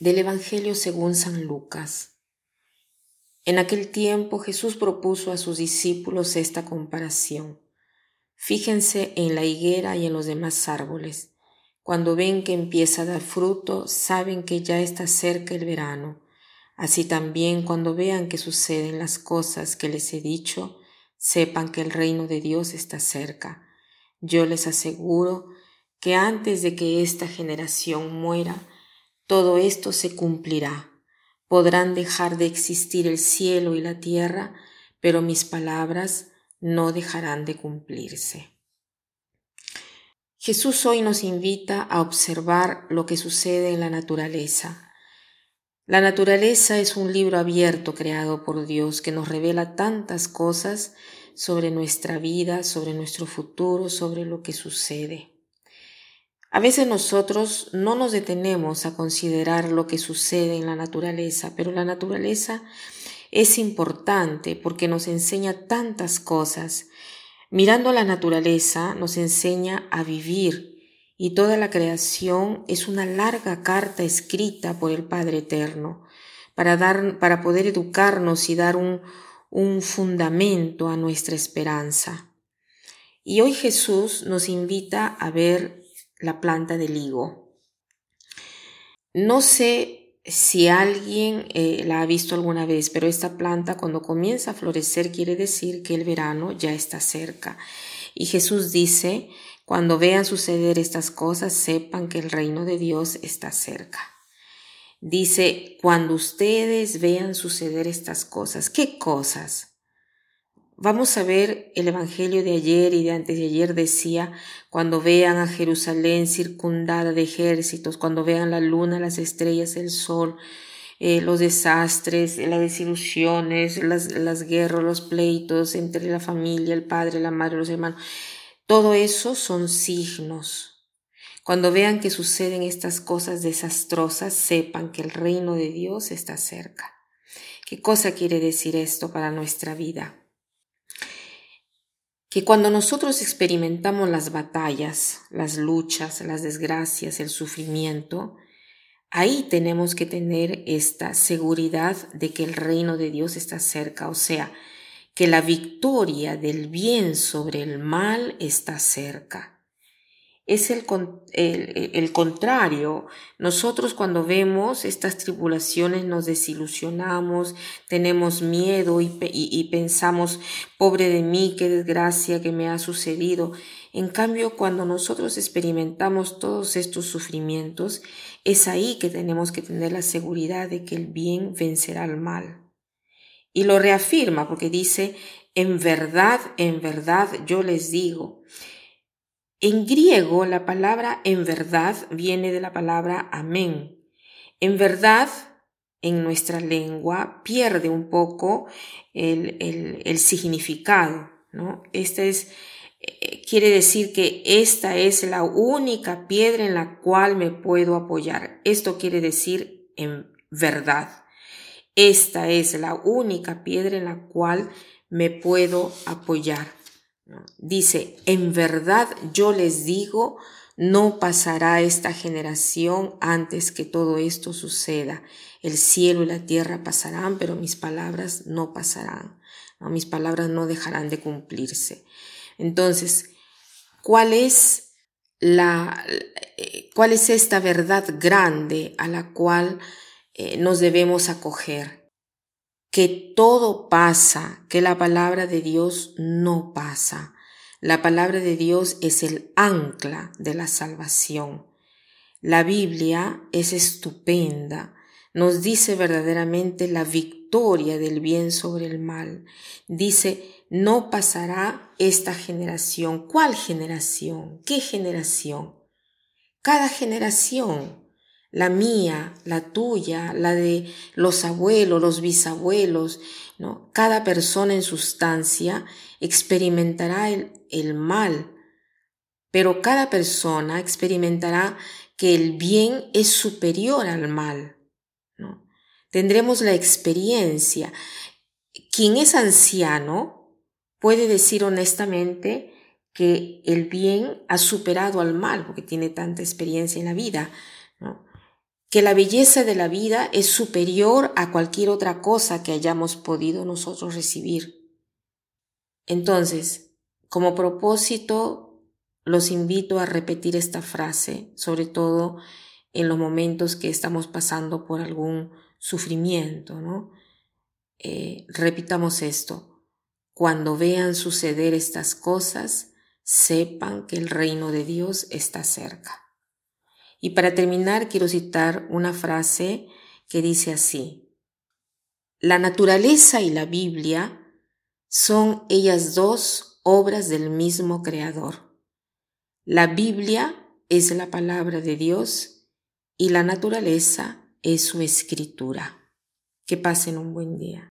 Del Evangelio según San Lucas. En aquel tiempo Jesús propuso a sus discípulos esta comparación. Fíjense en la higuera y en los demás árboles. Cuando ven que empieza a dar fruto, saben que ya está cerca el verano. Así también cuando vean que suceden las cosas que les he dicho, sepan que el reino de Dios está cerca. Yo les aseguro que antes de que esta generación muera, todo esto se cumplirá. Podrán dejar de existir el cielo y la tierra, pero mis palabras no dejarán de cumplirse. Jesús hoy nos invita a observar lo que sucede en la naturaleza. La naturaleza es un libro abierto creado por Dios que nos revela tantas cosas sobre nuestra vida, sobre nuestro futuro, sobre lo que sucede. A veces nosotros no nos detenemos a considerar lo que sucede en la naturaleza, pero la naturaleza es importante porque nos enseña tantas cosas. Mirando la naturaleza nos enseña a vivir y toda la creación es una larga carta escrita por el Padre Eterno para, dar, para poder educarnos y dar un, un fundamento a nuestra esperanza. Y hoy Jesús nos invita a ver la planta del higo. No sé si alguien eh, la ha visto alguna vez, pero esta planta cuando comienza a florecer quiere decir que el verano ya está cerca. Y Jesús dice, cuando vean suceder estas cosas, sepan que el reino de Dios está cerca. Dice, cuando ustedes vean suceder estas cosas, ¿qué cosas? Vamos a ver el Evangelio de ayer y de antes de ayer decía, cuando vean a Jerusalén circundada de ejércitos, cuando vean la luna, las estrellas, el sol, eh, los desastres, las desilusiones, las, las guerras, los pleitos entre la familia, el padre, la madre, los hermanos, todo eso son signos. Cuando vean que suceden estas cosas desastrosas, sepan que el reino de Dios está cerca. ¿Qué cosa quiere decir esto para nuestra vida? Que cuando nosotros experimentamos las batallas, las luchas, las desgracias, el sufrimiento, ahí tenemos que tener esta seguridad de que el reino de Dios está cerca, o sea, que la victoria del bien sobre el mal está cerca es el, el, contrario. Nosotros cuando vemos estas tribulaciones nos desilusionamos, tenemos miedo y, y, pensamos, pobre de mí, qué desgracia que me ha sucedido. En cambio, cuando nosotros experimentamos todos estos sufrimientos, es ahí que tenemos que tener la seguridad de que el bien vencerá al mal. Y lo reafirma porque dice, en verdad, en verdad yo les digo, en griego la palabra en verdad viene de la palabra amén. En verdad, en nuestra lengua, pierde un poco el, el, significado. ¿no? Este es, eh, quiere decir que esta es la única piedra en la cual me puedo apoyar. Esto quiere decir en verdad. Esta es la única piedra en la cual me puedo apoyar. Dice, en verdad yo les digo, no pasará esta generación antes que todo esto suceda. El cielo y la tierra pasarán, pero mis palabras no pasarán. Mis palabras no dejarán de cumplirse. Entonces, ¿cuál es la, eh, cuál es esta verdad grande a la cual eh, nos debemos acoger? Que todo pasa, que la palabra de Dios no pasa. La palabra de Dios es el ancla de la salvación. La Biblia es estupenda, nos dice verdaderamente la victoria del bien sobre el mal. Dice, no pasará esta generación. ¿Cuál generación? ¿Qué generación? Cada generación la mía, la tuya, la de los abuelos, los bisabuelos, ¿no? Cada persona en sustancia experimentará el, el mal, pero cada persona experimentará que el bien es superior al mal, ¿no? Tendremos la experiencia. Quien es anciano puede decir honestamente que el bien ha superado al mal porque tiene tanta experiencia en la vida, ¿no? Que la belleza de la vida es superior a cualquier otra cosa que hayamos podido nosotros recibir. Entonces, como propósito, los invito a repetir esta frase, sobre todo en los momentos que estamos pasando por algún sufrimiento, ¿no? Eh, repitamos esto. Cuando vean suceder estas cosas, sepan que el reino de Dios está cerca. Y para terminar, quiero citar una frase que dice así. La naturaleza y la Biblia son ellas dos obras del mismo Creador. La Biblia es la palabra de Dios y la naturaleza es su escritura. Que pasen un buen día.